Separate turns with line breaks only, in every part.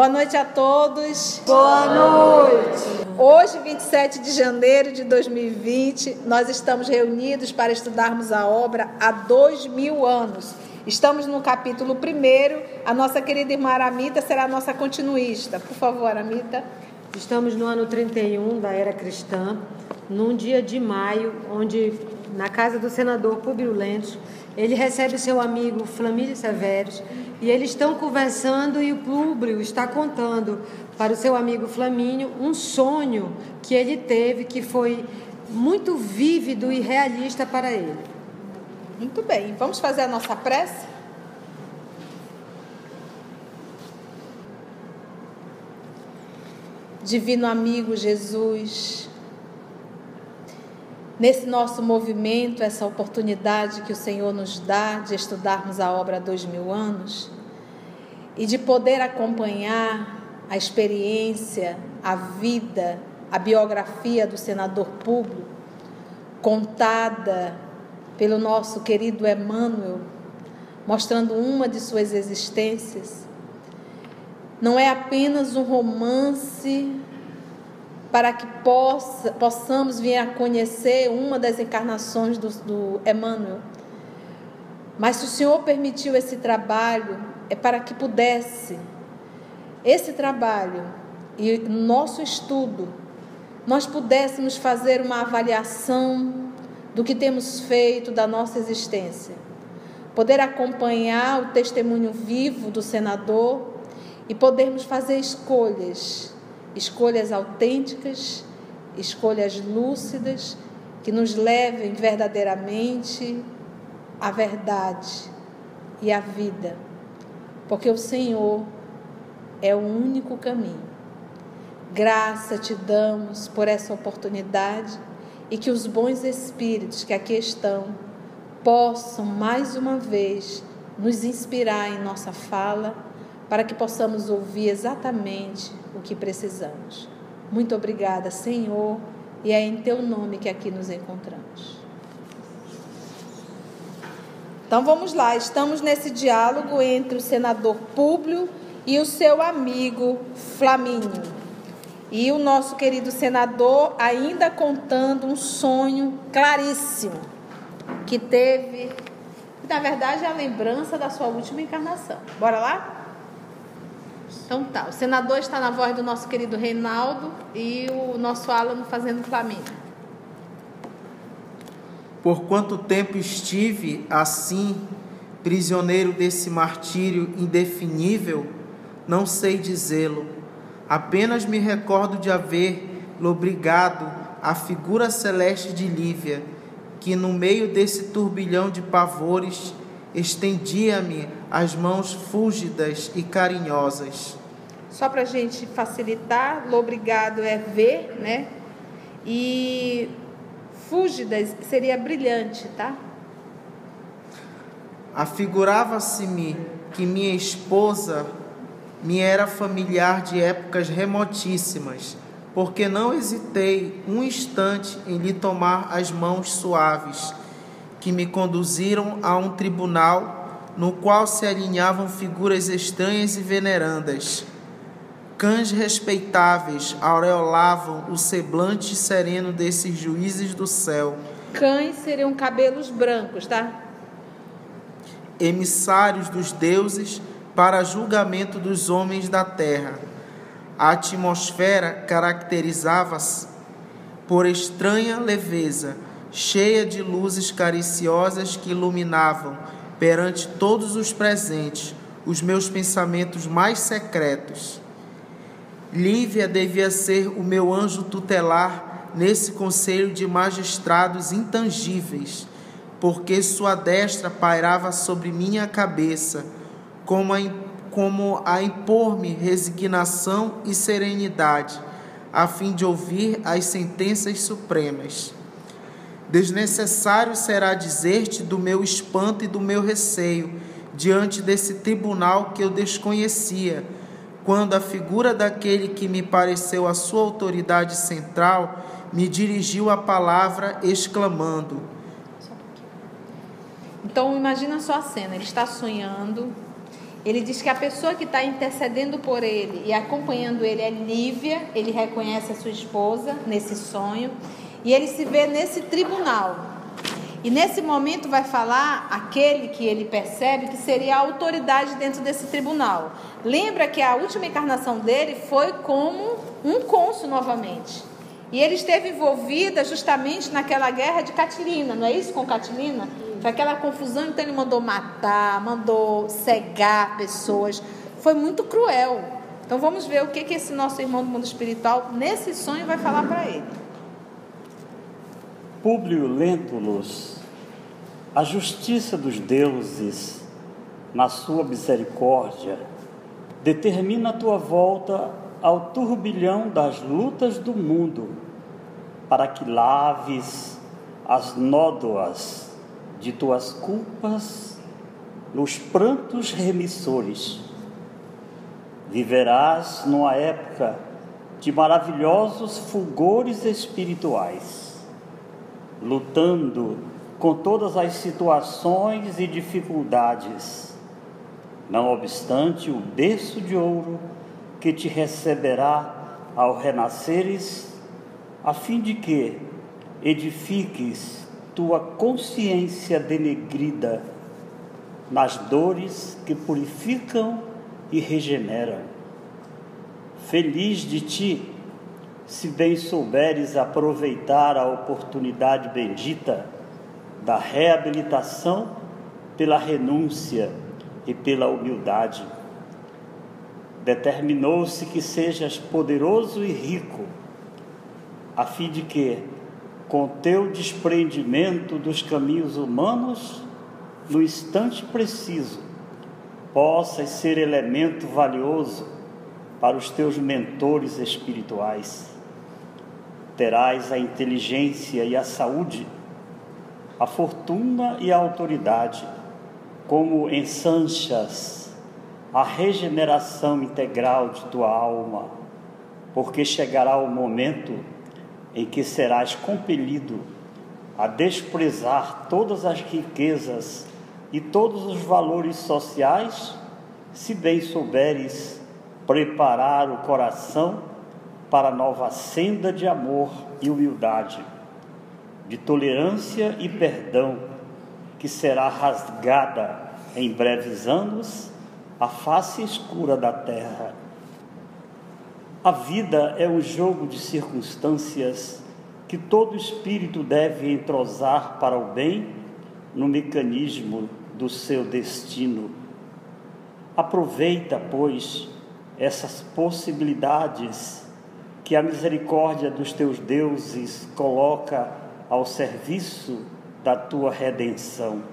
Boa noite a todos.
Boa noite.
Hoje, 27 de janeiro de 2020, nós estamos reunidos para estudarmos a obra há dois mil anos. Estamos no capítulo primeiro. A nossa querida irmã Aramita será a nossa continuista. Por favor, Aramita.
Estamos no ano 31 da era cristã, num dia de maio, onde na casa do senador Públio Lentz, ele recebe seu amigo Flamílio Severos e eles estão conversando e o Públio está contando para o seu amigo Flamínio um sonho que ele teve que foi muito vívido e realista para ele.
Muito bem, vamos fazer a nossa prece? Divino amigo Jesus, nesse nosso movimento, essa oportunidade que o Senhor nos dá de estudarmos a obra há dois mil anos e de poder acompanhar a experiência, a vida, a biografia do senador Públio, contada pelo nosso querido Emmanuel, mostrando uma de suas existências. Não é apenas um romance para que possa, possamos vir a conhecer uma das encarnações do, do Emmanuel. Mas se o Senhor permitiu esse trabalho, é para que pudesse. Esse trabalho e nosso estudo, nós pudéssemos fazer uma avaliação do que temos feito da nossa existência, poder acompanhar o testemunho vivo do senador e podermos fazer escolhas escolhas autênticas, escolhas lúcidas que nos levem verdadeiramente à verdade e à vida, porque o Senhor é o único caminho. Graça te damos por essa oportunidade e que os bons espíritos que aqui estão possam mais uma vez nos inspirar em nossa fala para que possamos ouvir exatamente o que precisamos. Muito obrigada, Senhor, e é em teu nome que aqui nos encontramos. Então vamos lá, estamos nesse diálogo entre o senador Públio e o seu amigo Flamínio. E o nosso querido senador ainda contando um sonho claríssimo que teve, na verdade, é a lembrança da sua última encarnação. Bora lá? Então tá, o senador está na voz do nosso querido Reinaldo e o nosso Alan fazendo Flamengo.
Por quanto tempo estive assim, prisioneiro desse martírio indefinível, não sei dizê-lo. Apenas me recordo de haver lobrigado a figura celeste de Lívia, que no meio desse turbilhão de pavores estendia-me as mãos fúlgidas e carinhosas.
Só para a gente facilitar, lobrigado é ver, né? E fúlgidas seria brilhante, tá?
Afigurava-se-me que minha esposa me era familiar de épocas remotíssimas, porque não hesitei um instante em lhe tomar as mãos suaves, que me conduziram a um tribunal no qual se alinhavam figuras estranhas e venerandas. Cães respeitáveis aureolavam o semblante sereno desses juízes do céu.
Cães seriam cabelos brancos, tá?
Emissários dos deuses para julgamento dos homens da terra. A atmosfera caracterizava-se por estranha leveza, cheia de luzes cariciosas que iluminavam perante todos os presentes os meus pensamentos mais secretos. Lívia devia ser o meu anjo tutelar nesse conselho de magistrados intangíveis, porque sua destra pairava sobre minha cabeça, como a, como a impor-me resignação e serenidade, a fim de ouvir as sentenças supremas. Desnecessário será dizer-te do meu espanto e do meu receio diante desse tribunal que eu desconhecia, quando a figura daquele que me pareceu a sua autoridade central me dirigiu a palavra exclamando:
Então imagina só a cena, ele está sonhando. Ele diz que a pessoa que está intercedendo por ele e acompanhando ele é Lívia, ele reconhece a sua esposa nesse sonho, e ele se vê nesse tribunal. E nesse momento vai falar aquele que ele percebe que seria a autoridade dentro desse tribunal. Lembra que a última encarnação dele foi como um cônsul novamente. E ele esteve envolvida justamente naquela guerra de Catilina, não é isso com Catilina? Foi aquela confusão, então ele mandou matar, mandou cegar pessoas. Foi muito cruel. Então vamos ver o que, que esse nosso irmão do mundo espiritual, nesse sonho, vai falar para ele.
Públio Lentulus, a justiça dos deuses, na sua misericórdia, determina a tua volta ao turbilhão das lutas do mundo, para que laves as nódoas de tuas culpas nos prantos remissores. Viverás numa época de maravilhosos fulgores espirituais lutando com todas as situações e dificuldades. Não obstante, o berço de ouro que te receberá ao renasceres, a fim de que edifiques tua consciência denegrida nas dores que purificam e regeneram. Feliz de ti, se bem souberes aproveitar a oportunidade bendita da reabilitação pela renúncia e pela humildade. Determinou-se que sejas poderoso e rico, a fim de que, com teu desprendimento dos caminhos humanos, no instante preciso, possas ser elemento valioso para os teus mentores espirituais terás a inteligência e a saúde, a fortuna e a autoridade, como ensanchas a regeneração integral de tua alma, porque chegará o momento em que serás compelido a desprezar todas as riquezas e todos os valores sociais, se bem souberes preparar o coração para nova senda de amor e humildade, de tolerância e perdão, que será rasgada em breves anos a face escura da terra. A vida é um jogo de circunstâncias que todo espírito deve entrosar para o bem no mecanismo do seu destino. Aproveita, pois, essas possibilidades que a misericórdia dos teus deuses coloca ao serviço da tua redenção.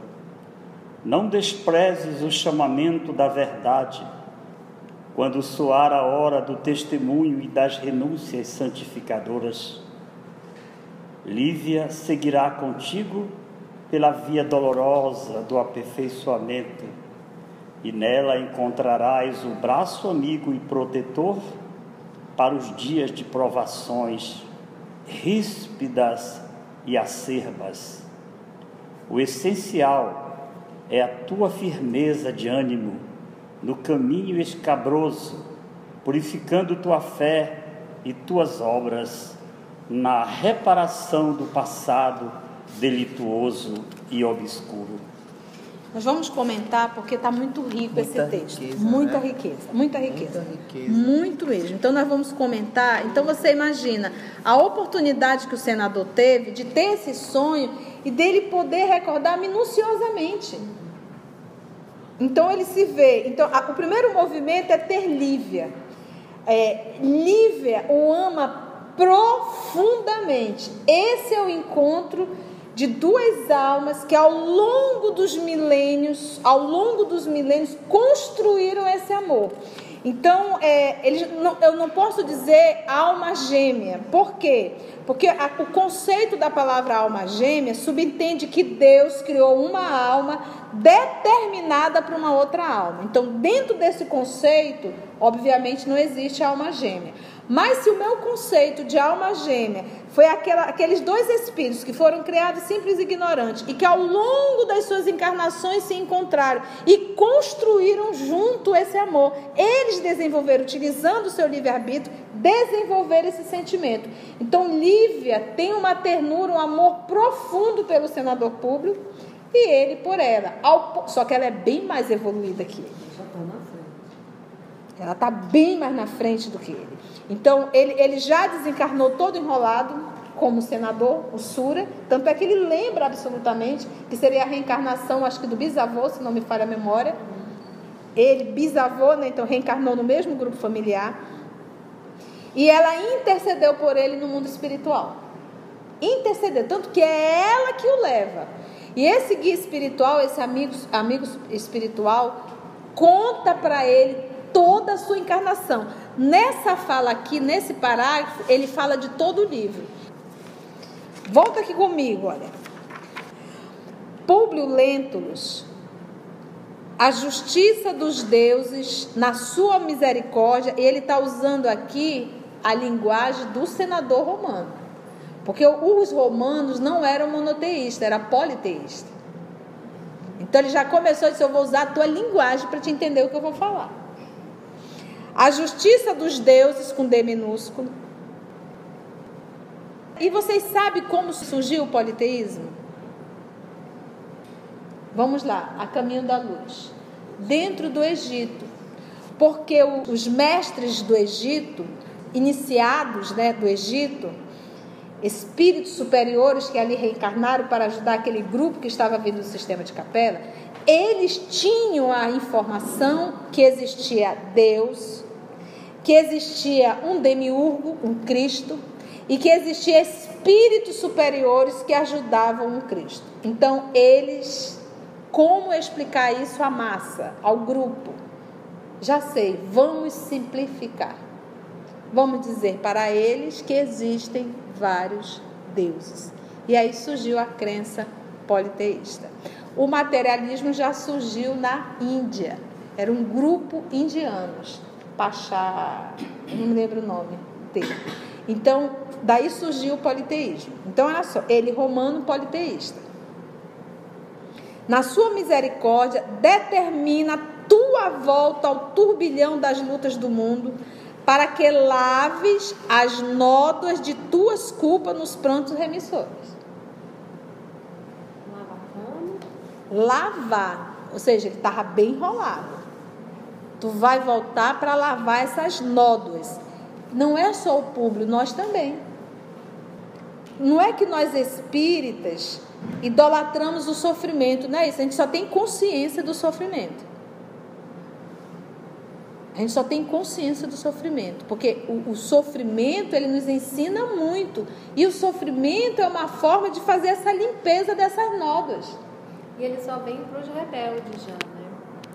Não desprezes o chamamento da verdade, quando soar a hora do testemunho e das renúncias santificadoras. Lívia seguirá contigo pela via dolorosa do aperfeiçoamento, e nela encontrarás o braço amigo e protetor para os dias de provações ríspidas e acerbas. O essencial é a tua firmeza de ânimo no caminho escabroso, purificando tua fé e tuas obras na reparação do passado delituoso e obscuro.
Nós vamos comentar porque está muito rico
Muita
esse texto.
riqueza,
muita
né?
riqueza, muita riqueza.
Muita riqueza.
Muito mesmo. Então nós vamos comentar. Então você imagina a oportunidade que o senador teve de ter esse sonho e dele poder recordar minuciosamente. Então ele se vê. Então a- o primeiro movimento é ter Lívia. É, Lívia o ama profundamente. Esse é o encontro de duas almas que ao longo dos milênios, ao longo dos milênios construíram esse amor. Então, é, não, eu não posso dizer alma gêmea. Por quê? Porque a, o conceito da palavra alma gêmea subentende que Deus criou uma alma determinada para uma outra alma. Então, dentro desse conceito, obviamente não existe alma gêmea. Mas se o meu conceito de alma gêmea foi aquela, aqueles dois espíritos que foram criados simples e ignorantes e que ao longo das suas encarnações se encontraram e construíram junto esse amor, eles desenvolveram, utilizando o seu livre-arbítrio, desenvolver esse sentimento. Então, Lívia tem uma ternura, um amor profundo pelo senador público e ele por ela. Só que ela é bem mais evoluída que ele. Ela está bem mais na frente do que ele. Então, ele, ele já desencarnou todo enrolado como senador, o Sura. Tanto é que ele lembra absolutamente que seria a reencarnação, acho que do bisavô, se não me falha a memória. Ele, bisavô, né, então reencarnou no mesmo grupo familiar. E ela intercedeu por ele no mundo espiritual. Intercedeu, tanto que é ela que o leva. E esse guia espiritual, esse amigo, amigo espiritual, conta para ele toda a sua encarnação. Nessa fala aqui, nesse parágrafo, ele fala de todo o livro. Volta aqui comigo, olha. Públio Lentulus, a justiça dos deuses na sua misericórdia, ele está usando aqui a linguagem do senador romano. Porque os romanos não eram monoteístas, era politeísta. Então ele já começou a dizer: Eu vou usar a tua linguagem para te entender o que eu vou falar. A justiça dos deuses com D minúsculo. E vocês sabem como surgiu o politeísmo? Vamos lá, a caminho da luz. Dentro do Egito. Porque os mestres do Egito, iniciados né, do Egito, espíritos superiores que ali reencarnaram para ajudar aquele grupo que estava vindo do sistema de capela, eles tinham a informação que existia Deus, que existia um demiurgo, um Cristo, e que existia espíritos superiores que ajudavam o Cristo. Então, eles, como explicar isso à massa, ao grupo? Já sei, vamos simplificar. Vamos dizer para eles que existem vários deuses. E aí surgiu a crença politeísta. O materialismo já surgiu na Índia. Era um grupo indianos. Pachá, não me lembro o nome dele. Então, daí surgiu o politeísmo. Então, olha só, ele romano politeísta. Na sua misericórdia, determina tua volta ao turbilhão das lutas do mundo, para que laves as nódoas de tuas culpas nos prantos remissores. Lavar. Ou seja, ele estava bem enrolado. Tu vai voltar para lavar essas nódoas. Não é só o público, nós também. Não é que nós espíritas idolatramos o sofrimento, não é isso. A gente só tem consciência do sofrimento. A gente só tem consciência do sofrimento, porque o, o, sofrimento ele nos ensina muito e o sofrimento é uma forma de fazer essa limpeza dessas nódoas.
E ele só vem para os rebeldes já.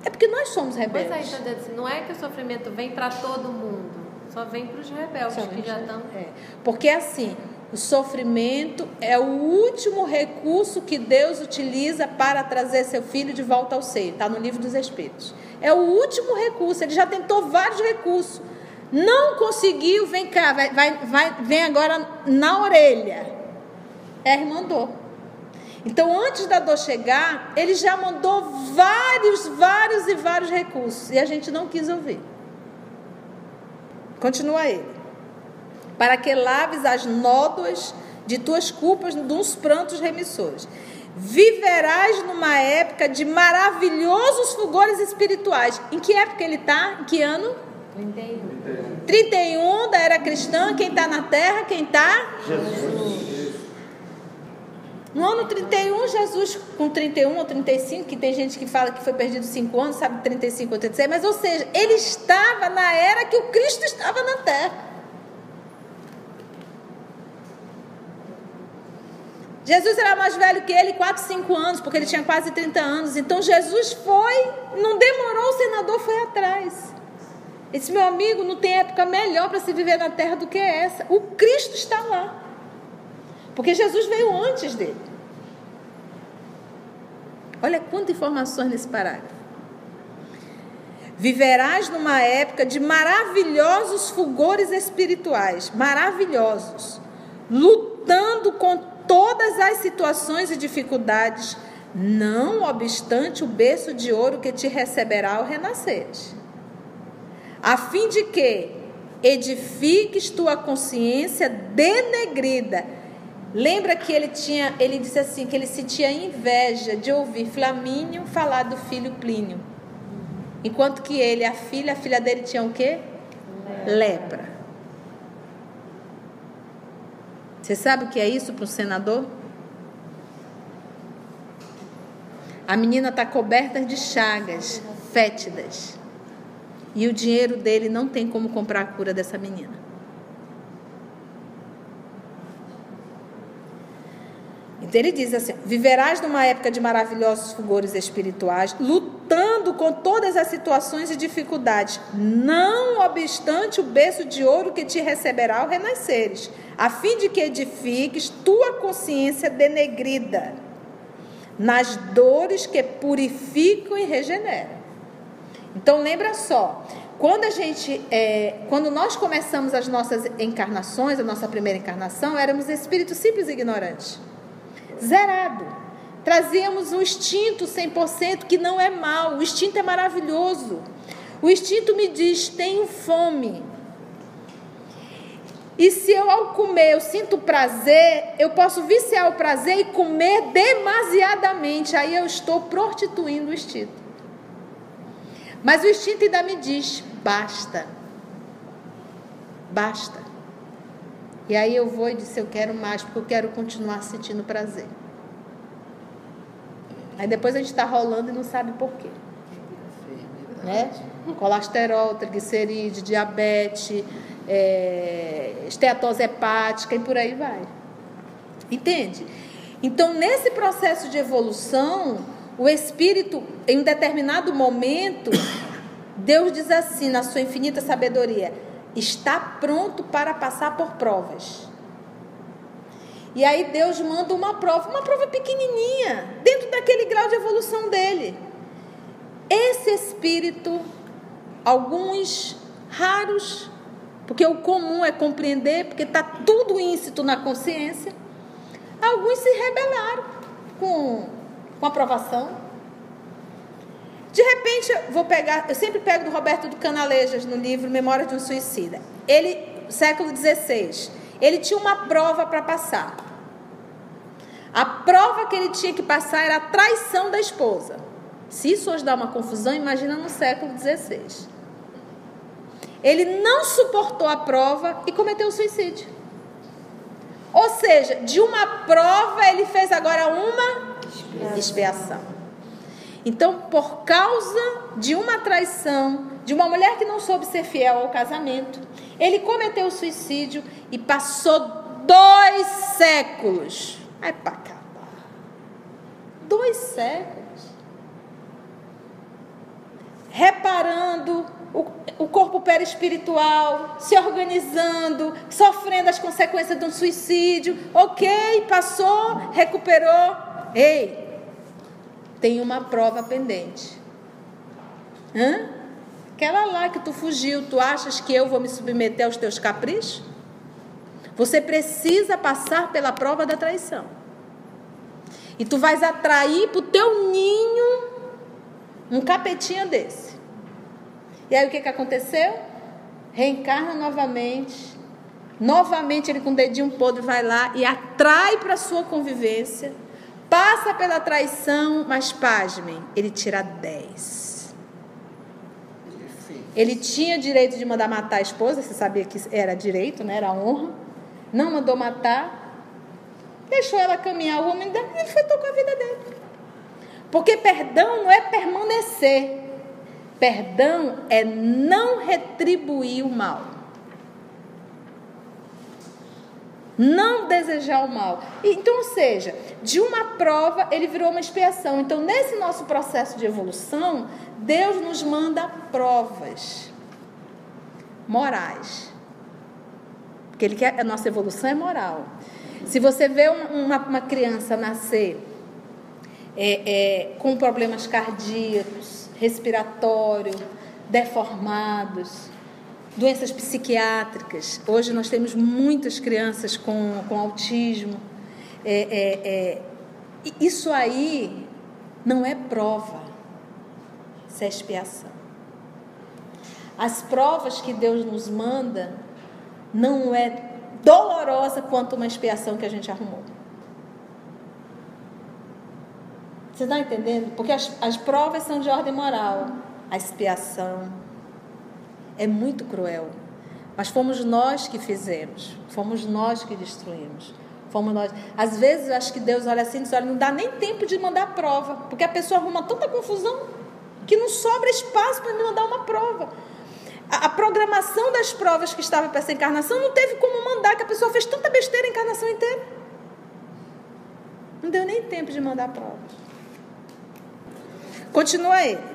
É porque nós somos rebeldes.
Pois é? Assim, não é que o sofrimento vem para todo mundo, só vem para os rebeldes que já estão.
É. Porque assim, o sofrimento é o último recurso que Deus utiliza para trazer seu filho de volta ao seio. Está no livro dos Espíritos. É o último recurso. Ele já tentou vários recursos. Não conseguiu, vem cá, vai, vai, vai, vem agora na orelha. R mandou. Então, antes da dor chegar, ele já mandou vários, vários e vários recursos. E a gente não quis ouvir. Continua ele. Para que laves as nódoas de tuas culpas nos prantos remissores. Viverás numa época de maravilhosos fulgores espirituais. Em que época ele está? Em que ano?
31.
31 da era cristã. Quem está na terra? Quem está?
Jesus.
No ano 31, Jesus, com 31 ou 35, que tem gente que fala que foi perdido 5 anos, sabe 35 ou 36, mas ou seja, ele estava na era que o Cristo estava na terra. Jesus era mais velho que ele, 4, 5 anos, porque ele tinha quase 30 anos. Então Jesus foi, não demorou, o senador foi atrás. Ele disse: Meu amigo, não tem época melhor para se viver na terra do que essa. O Cristo está lá. Porque Jesus veio antes dele. Olha quantas informações nesse parágrafo. Viverás numa época de maravilhosos fulgores espirituais, maravilhosos, lutando com todas as situações e dificuldades, não obstante o berço de ouro que te receberá ao renasceres, a fim de que edifiques tua consciência denegrida. Lembra que ele tinha, ele disse assim, que ele sentia inveja de ouvir Flamínio falar do filho Plínio. Enquanto que ele, a filha, a filha dele tinha o quê? Lepra. Lepra. Você sabe o que é isso para um senador? A menina está coberta de chagas fétidas. E o dinheiro dele não tem como comprar a cura dessa menina. Ele diz assim: viverás numa época de maravilhosos fulgores espirituais, lutando com todas as situações e dificuldades, não obstante o berço de ouro que te receberá ao renasceres, a fim de que edifiques tua consciência denegrida nas dores que purificam e regeneram. Então lembra só, quando a gente, é, quando nós começamos as nossas encarnações, a nossa primeira encarnação, éramos espíritos simples e ignorantes zerado. Trazíamos um instinto 100% que não é mal, o instinto é maravilhoso. O instinto me diz: tenho fome. E se eu ao comer eu sinto prazer, eu posso viciar o prazer e comer demasiadamente. Aí eu estou prostituindo o instinto. Mas o instinto ainda me diz: basta. Basta. E aí eu vou e disse, eu quero mais, porque eu quero continuar sentindo prazer. Aí depois a gente está rolando e não sabe por quê. Né? Colesterol, triglicerídeo, diabetes, é, esteatose hepática e por aí vai. Entende? Então, nesse processo de evolução, o espírito, em um determinado momento, Deus diz assim, na sua infinita sabedoria: está pronto para passar por provas. E aí Deus manda uma prova, uma prova pequenininha, dentro daquele grau de evolução dele. Esse espírito, alguns raros, porque o comum é compreender, porque está tudo íncito na consciência, alguns se rebelaram com, com aprovação. De repente, vou pegar, eu sempre pego do Roberto do Canalejas no livro Memória de um Suicida. Ele, século XVI, ele tinha uma prova para passar. A prova que ele tinha que passar era a traição da esposa. Se isso hoje dá uma confusão, imagina no século XVI. Ele não suportou a prova e cometeu o suicídio. Ou seja, de uma prova ele fez agora uma expiação. Então, por causa de uma traição, de uma mulher que não soube ser fiel ao casamento, ele cometeu suicídio e passou dois séculos. É para acabar. Dois séculos. Reparando o, o corpo perispiritual, se organizando, sofrendo as consequências de um suicídio. Ok, passou, recuperou. Ei, tem uma prova pendente. Hã? Aquela lá que tu fugiu, tu achas que eu vou me submeter aos teus caprichos? Você precisa passar pela prova da traição. E tu vais atrair para o teu ninho um capetinha desse. E aí o que, que aconteceu? Reencarna novamente. Novamente ele com o dedinho podre vai lá e atrai para sua convivência passa pela traição, mas pasmem, ele tira 10. Ele tinha direito de mandar matar a esposa, você sabia que era direito, né? era honra. Não mandou matar, deixou ela caminhar o homem dela e ele foi tocar a vida dele. Porque perdão não é permanecer, perdão é não retribuir o mal. Não desejar o mal. Então, ou seja, de uma prova ele virou uma expiação. Então, nesse nosso processo de evolução, Deus nos manda provas. morais. Porque ele quer, a nossa evolução é moral. Se você vê uma, uma criança nascer é, é, com problemas cardíacos, respiratórios, deformados, doenças psiquiátricas. Hoje nós temos muitas crianças com, com autismo. É, é, é, isso aí não é prova, isso é expiação. As provas que Deus nos manda não é dolorosa quanto uma expiação que a gente arrumou. Você está entendendo? Porque as, as provas são de ordem moral. A expiação é muito cruel. Mas fomos nós que fizemos. Fomos nós que destruímos. Fomos nós. Às vezes eu acho que Deus olha assim e diz: olha, não dá nem tempo de mandar prova. Porque a pessoa arruma tanta confusão que não sobra espaço para me mandar uma prova. A, a programação das provas que estava para essa encarnação não teve como mandar, que a pessoa fez tanta besteira a encarnação inteira. Não deu nem tempo de mandar prova. Continua aí.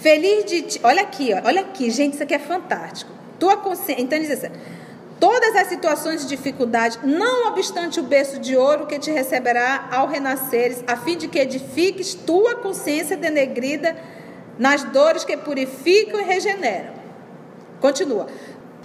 Feliz de ti. Olha aqui, olha aqui, gente, isso aqui é fantástico. Tua consciência. Então diz assim: todas as situações de dificuldade, não obstante o berço de ouro que te receberá ao renasceres, a fim de que edifiques tua consciência denegrida nas dores que purificam e regeneram. Continua.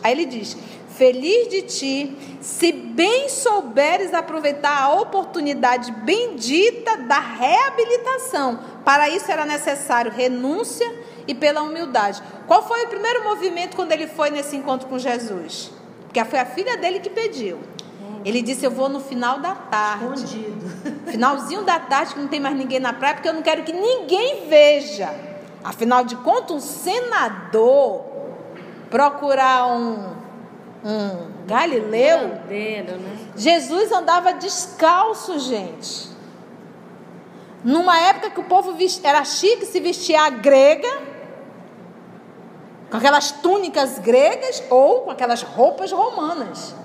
Aí ele diz: Feliz de ti, se bem souberes aproveitar a oportunidade bendita da reabilitação. Para isso era necessário renúncia e pela humildade. Qual foi o primeiro movimento quando ele foi nesse encontro com Jesus? Porque foi a filha dele que pediu. Ele disse: Eu vou no final da tarde.
Escondido.
Finalzinho da tarde, que não tem mais ninguém na praia, porque eu não quero que ninguém veja. Afinal de contas, um senador procurar um um Galileu,
né?
Jesus andava descalço, gente. Numa época que o povo era chique se vestia a grega, com aquelas túnicas gregas ou com aquelas roupas romanas.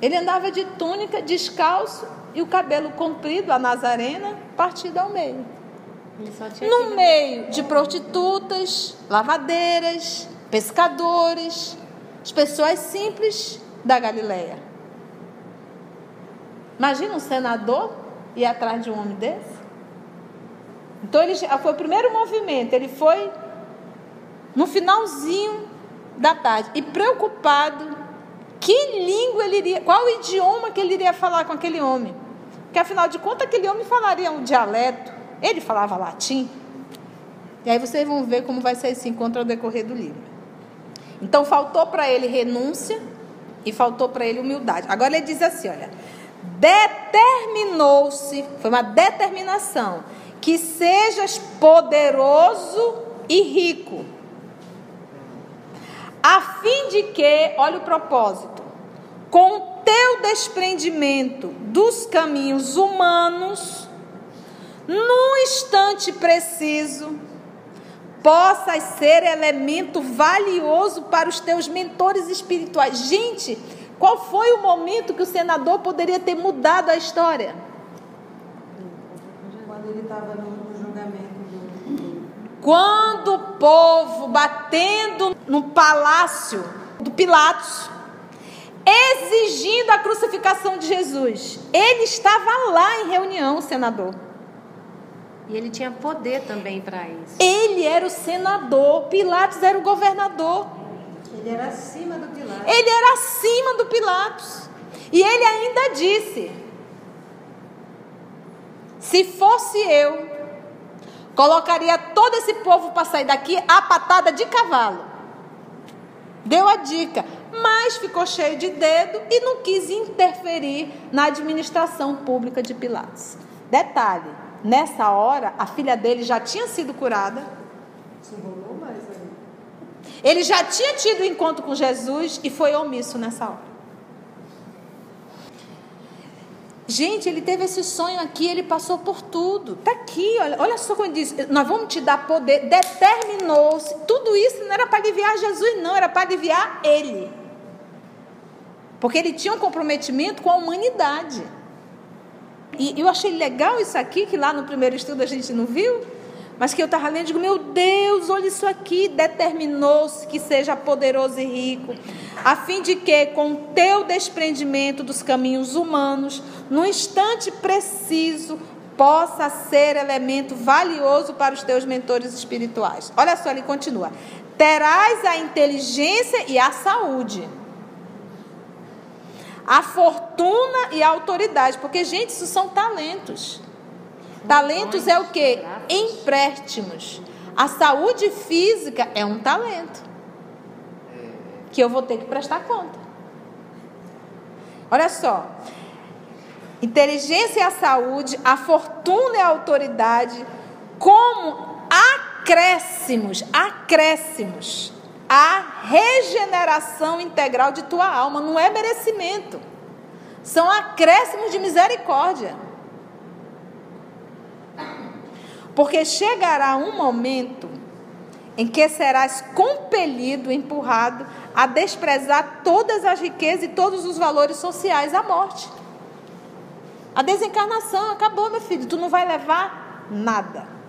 Ele andava de túnica, descalço e o cabelo comprido, a nazarena, partido ao meio. No meio de prostitutas, lavadeiras, pescadores, as pessoas simples da Galileia. Imagina um senador ir atrás de um homem desse? Então ele foi o primeiro movimento, ele foi no finalzinho da tarde e preocupado que língua ele iria, qual idioma que ele iria falar com aquele homem? Porque afinal de contas aquele homem falaria um dialeto, ele falava latim. E aí vocês vão ver como vai ser esse encontro ao decorrer do livro. Então faltou para ele renúncia e faltou para ele humildade. Agora ele diz assim, olha, determinou-se, foi uma determinação, que sejas poderoso e rico, a fim de que, olha o propósito, com teu desprendimento dos caminhos humanos, num instante preciso, possas ser elemento valioso para os teus mentores espirituais. Gente, qual foi o momento que o senador poderia ter mudado a história?
Quando ele estava no julgamento do.
Quando o povo batendo no palácio do Pilatos, exigindo a crucificação de Jesus, ele estava lá em reunião, senador.
E ele tinha poder também para isso.
Ele era o senador, Pilatos era o governador.
Ele era acima do Pilatos.
Ele era acima do Pilatos. E ele ainda disse: Se fosse eu, colocaria todo esse povo para sair daqui a patada de cavalo. Deu a dica, mas ficou cheio de dedo e não quis interferir na administração pública de Pilatos. Detalhe: Nessa hora, a filha dele já tinha sido curada. Ele já tinha tido um encontro com Jesus e foi omisso nessa hora. Gente, ele teve esse sonho aqui, ele passou por tudo. Está aqui, olha, olha só como ele diz: nós vamos te dar poder. Determinou-se. Tudo isso não era para aliviar Jesus, não, era para aliviar ele. Porque ele tinha um comprometimento com a humanidade. E eu achei legal isso aqui, que lá no primeiro estudo a gente não viu, mas que eu estava lendo e digo, meu Deus, olha isso aqui, determinou-se que seja poderoso e rico, a fim de que, com teu desprendimento dos caminhos humanos, no instante preciso, possa ser elemento valioso para os teus mentores espirituais. Olha só, ele continua: terás a inteligência e a saúde, a fortuna e a autoridade, porque, gente, isso são talentos. Talentos é o que? Empréstimos. A saúde física é um talento que eu vou ter que prestar conta. Olha só. Inteligência e a saúde, a fortuna e a autoridade, como acréscimos, acréscimos, a regeneração integral de tua alma, não é merecimento. São acréscimos de misericórdia. Porque chegará um momento em que serás compelido, empurrado a desprezar todas as riquezas e todos os valores sociais à morte. A desencarnação acabou, meu filho. Tu não vai levar nada.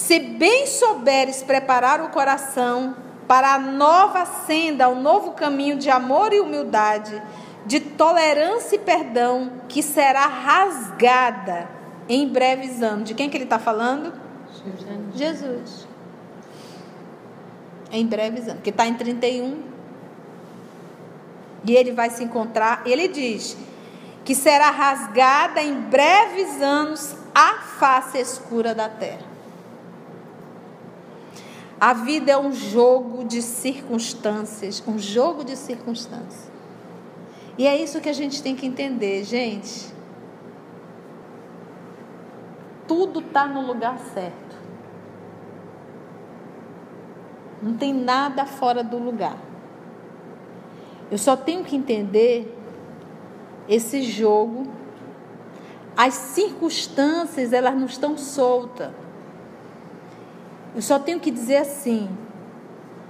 Se bem souberes preparar o coração para a nova senda, o novo caminho de amor e humildade, de tolerância e perdão, que será rasgada em breves anos. De quem que ele está falando? Jesus. Em breves anos. Que está em 31. E ele vai se encontrar. Ele diz que será rasgada em breves anos a face escura da terra. A vida é um jogo de circunstâncias, um jogo de circunstâncias. E é isso que a gente tem que entender, gente. Tudo está no lugar certo. Não tem nada fora do lugar. Eu só tenho que entender esse jogo. As circunstâncias, elas não estão soltas. Eu só tenho que dizer assim: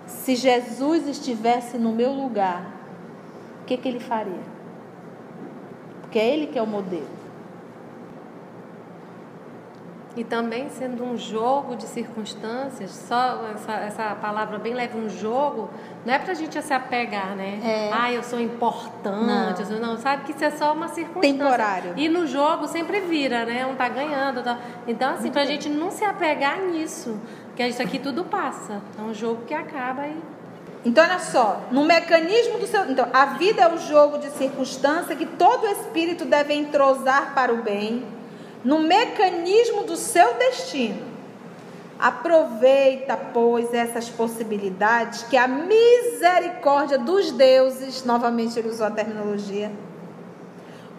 se Jesus estivesse no meu lugar, o que, que ele faria? Porque é ele que é o modelo.
E também sendo um jogo de circunstâncias, só essa, essa palavra bem leve, um jogo, não é pra gente se apegar, né?
É.
Ah, eu sou importante, não. não, sabe que isso é só uma circunstância.
Temporário.
E no jogo sempre vira, né? Um tá ganhando. Tá... Então, assim, pra gente não se apegar nisso, porque isso aqui tudo passa. É um jogo que acaba e
então, olha só, no mecanismo do seu. Então, a vida é um jogo de circunstância que todo espírito deve entrosar para o bem no mecanismo do seu destino. Aproveita, pois, essas possibilidades que a misericórdia dos deuses, novamente ele usou a terminologia,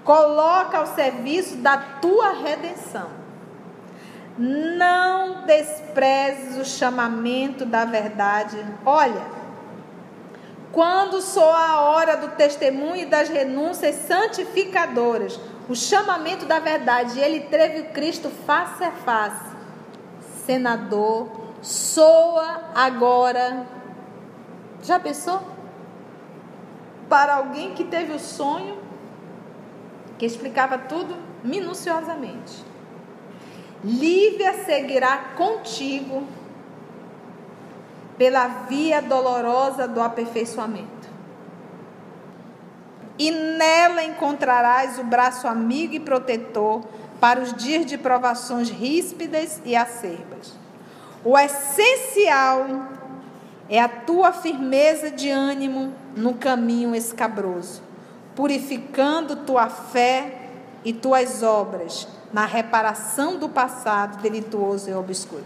coloca ao serviço da tua redenção. Não desprezes o chamamento da verdade. Olha, quando soa a hora do testemunho e das renúncias santificadoras, o chamamento da verdade. Ele teve o Cristo face a face. Senador, soa agora. Já pensou? Para alguém que teve o sonho, que explicava tudo minuciosamente. Lívia seguirá contigo pela via dolorosa do aperfeiçoamento e nela encontrarás o braço amigo e protetor para os dias de provações ríspidas e acerbas. O essencial é a tua firmeza de ânimo no caminho escabroso, purificando tua fé e tuas obras na reparação do passado delituoso e obscuro.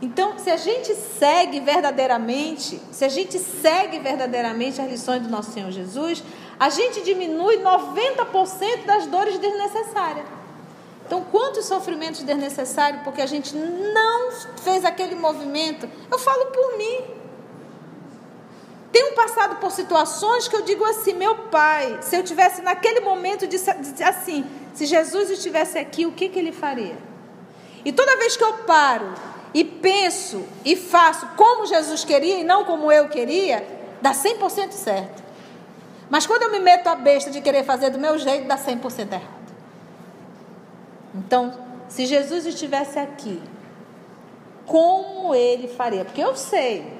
Então, se a gente segue verdadeiramente, se a gente segue verdadeiramente as lições do nosso Senhor Jesus, a gente diminui 90% das dores desnecessárias. Então, quantos sofrimentos desnecessários porque a gente não fez aquele movimento? Eu falo por mim. Tenho passado por situações que eu digo assim, meu pai, se eu tivesse naquele momento de, assim, se Jesus estivesse aqui, o que, que ele faria? E toda vez que eu paro e penso e faço como Jesus queria e não como eu queria, dá 100% certo. Mas quando eu me meto a besta de querer fazer do meu jeito, dá 100% errado. Então, se Jesus estivesse aqui, como ele faria? Porque eu sei,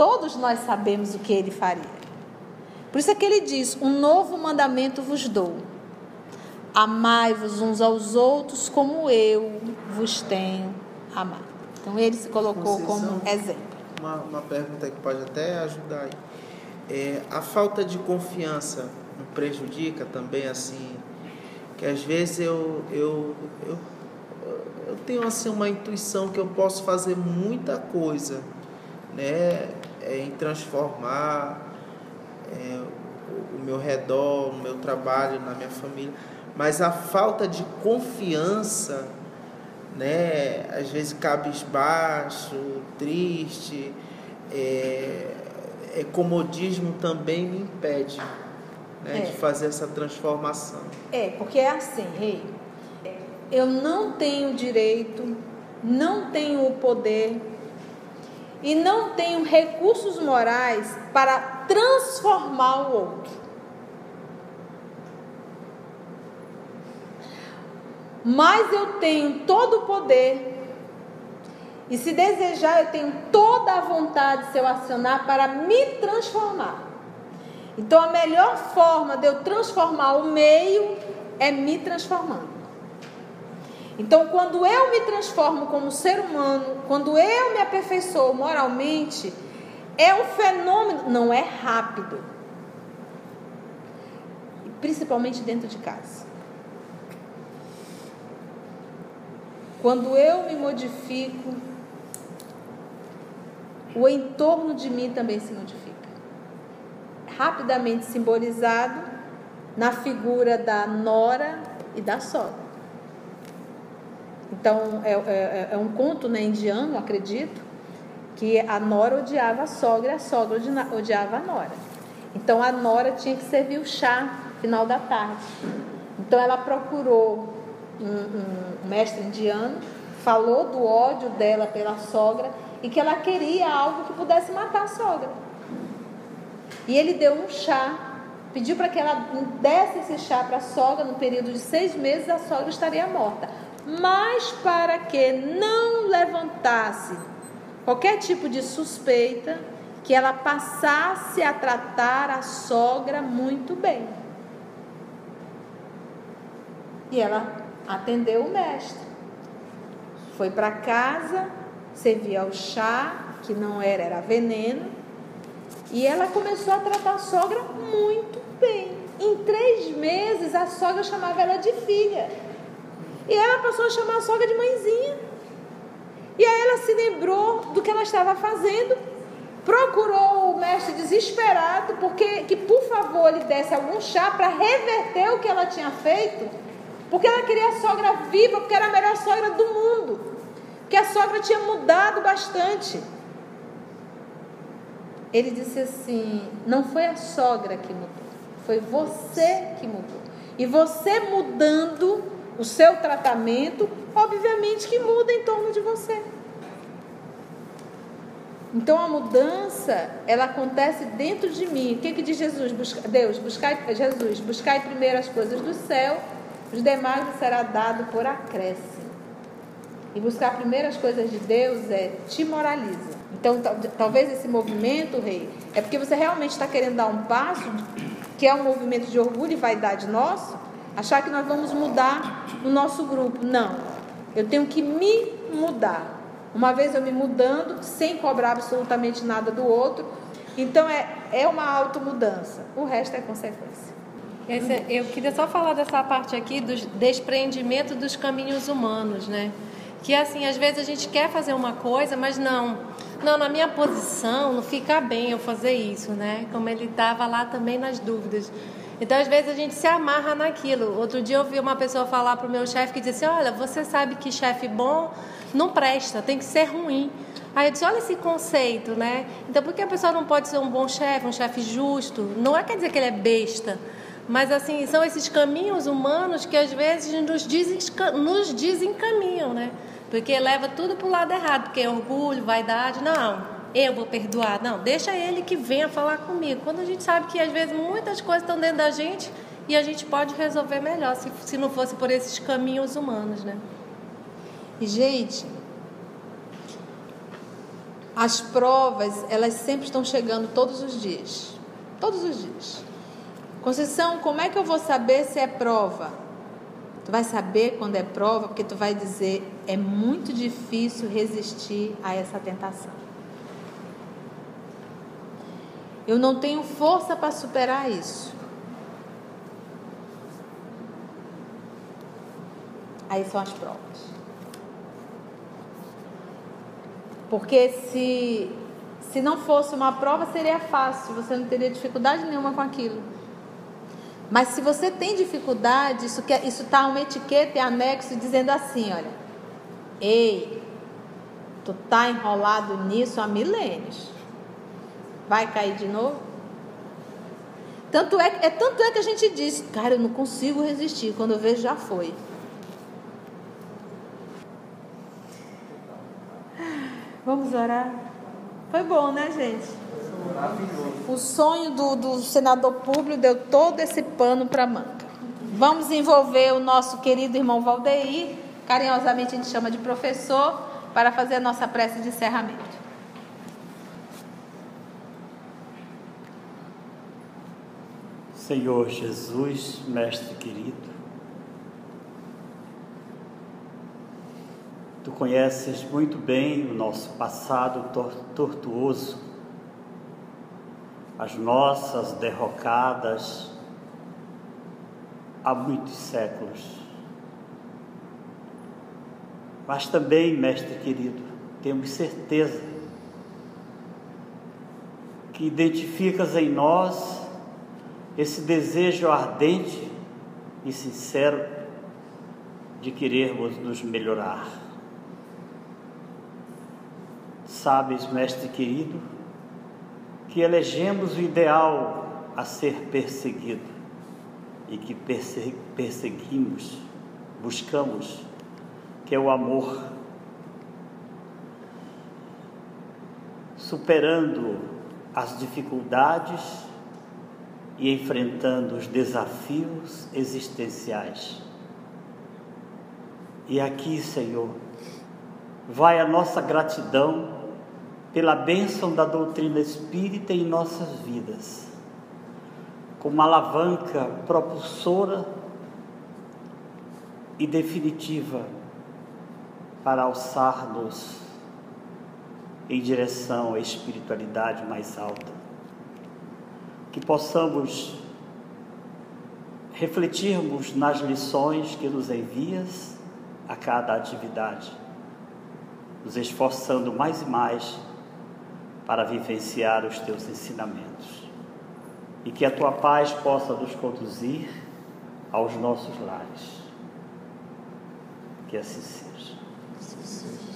todos nós sabemos o que ele faria. Por isso é que ele diz: Um novo mandamento vos dou. Amai-vos uns aos outros como eu vos tenho amado. Então ele se colocou como exemplo.
Uma, uma pergunta que pode até ajudar aí. É, a falta de confiança não prejudica também assim que às vezes eu, eu, eu, eu tenho assim uma intuição que eu posso fazer muita coisa né é, em transformar é, o, meu redor, o meu trabalho, na minha família, mas a falta de confiança, né, às vezes cabisbaixo, triste, é, é comodismo também me impede né, é. de fazer essa transformação.
É, porque é assim, rei. Eu não tenho direito, não tenho o poder e não tenho recursos morais para transformar o outro. Mas eu tenho todo o poder. E se desejar, eu tenho toda a vontade, se eu acionar, para me transformar. Então, a melhor forma de eu transformar o meio é me transformando. Então, quando eu me transformo como ser humano, quando eu me aperfeiçoo moralmente, é um fenômeno, não é rápido. Principalmente dentro de casa. Quando eu me modifico, o entorno de mim também se modifica. Rapidamente simbolizado na figura da nora e da sogra. Então, é, é, é um conto né, indiano, acredito, que a nora odiava a sogra e a sogra odiava a nora. Então, a nora tinha que servir o chá final da tarde. Então, ela procurou um, um mestre indiano, falou do ódio dela pela sogra e que ela queria algo que pudesse matar a sogra. E ele deu um chá, pediu para que ela desse esse chá para a sogra no período de seis meses, a sogra estaria morta mas para que não levantasse qualquer tipo de suspeita, que ela passasse a tratar a sogra muito bem. E ela atendeu o mestre. Foi para casa, servia o chá, que não era, era veneno, e ela começou a tratar a sogra muito bem. Em três meses, a sogra chamava ela de filha. E ela passou a chamar a sogra de mãezinha. E aí ela se lembrou do que ela estava fazendo, procurou o mestre desesperado, porque que por favor lhe desse algum chá para reverter o que ela tinha feito, porque ela queria a sogra viva, porque era a melhor sogra do mundo, que a sogra tinha mudado bastante. Ele disse assim: não foi a sogra que mudou, foi você que mudou. E você mudando, o seu tratamento, obviamente que muda em torno de você. Então a mudança, ela acontece dentro de mim. O que, que diz Jesus? Busca, Deus, buscai, Jesus, buscai primeiro as coisas do céu, os demais será dado por acréscimo. E buscar primeiro as coisas de Deus é te moraliza. Então, talvez esse movimento, rei, é porque você realmente está querendo dar um passo, que é um movimento de orgulho e vaidade nosso, Achar que nós vamos mudar o nosso grupo. Não. Eu tenho que me mudar. Uma vez eu me mudando, sem cobrar absolutamente nada do outro. Então é, é uma automudança. O resto é consequência.
Esse, eu queria só falar dessa parte aqui do desprendimento dos caminhos humanos, né? Que assim, às vezes a gente quer fazer uma coisa, mas não. Não, na minha posição não fica bem eu fazer isso, né? Como ele estava lá também nas dúvidas. Então, às vezes, a gente se amarra naquilo. Outro dia eu vi uma pessoa falar para o meu chefe que disse: Olha, você sabe que chefe bom não presta, tem que ser ruim. Aí eu disse: Olha esse conceito, né? Então, por que a pessoa não pode ser um bom chefe, um chefe justo? Não é quer dizer que ele é besta. Mas, assim, são esses caminhos humanos que às vezes nos, nos desencaminham, né? Porque leva tudo para o lado errado, porque é orgulho, vaidade. Não eu vou perdoar. Não, deixa ele que venha falar comigo. Quando a gente sabe que às vezes muitas coisas estão dentro da gente e a gente pode resolver melhor se, se não fosse por esses caminhos humanos, né?
E gente, as provas, elas sempre estão chegando todos os dias. Todos os dias. Conceição, como é que eu vou saber se é prova? Tu vai saber quando é prova, porque tu vai dizer: é muito difícil resistir a essa tentação. Eu não tenho força para superar isso. Aí são as provas. Porque se, se não fosse uma prova, seria fácil, você não teria dificuldade nenhuma com aquilo. Mas se você tem dificuldade, isso está isso tá uma etiqueta e anexo dizendo assim, olha, ei, tu tá enrolado nisso há milênios. Vai cair de novo? Tanto é, é, tanto é que a gente diz, cara, eu não consigo resistir. Quando eu vejo, já foi. Vamos orar? Foi bom, né, gente? O sonho do, do senador público deu todo esse pano para manga. Vamos envolver o nosso querido irmão Valdeir, carinhosamente a gente chama de professor, para fazer a nossa prece de encerramento.
Senhor Jesus, Mestre querido, Tu conheces muito bem o nosso passado tortuoso as nossas derrocadas há muitos séculos. Mas também, mestre querido, temos certeza que identificas em nós esse desejo ardente e sincero de querermos nos melhorar. Sabes, mestre querido, que elegemos o ideal a ser perseguido e que perseguimos, buscamos, que é o amor, superando as dificuldades e enfrentando os desafios existenciais. E aqui, Senhor, vai a nossa gratidão pela bênção da doutrina espírita em nossas vidas, como alavanca propulsora e definitiva para alçar-nos em direção à espiritualidade mais alta. Que possamos refletirmos nas lições que nos envias a cada atividade, nos esforçando mais e mais para vivenciar os teus ensinamentos. E que a tua paz possa nos conduzir aos nossos lares. Que assim seja. Assim seja.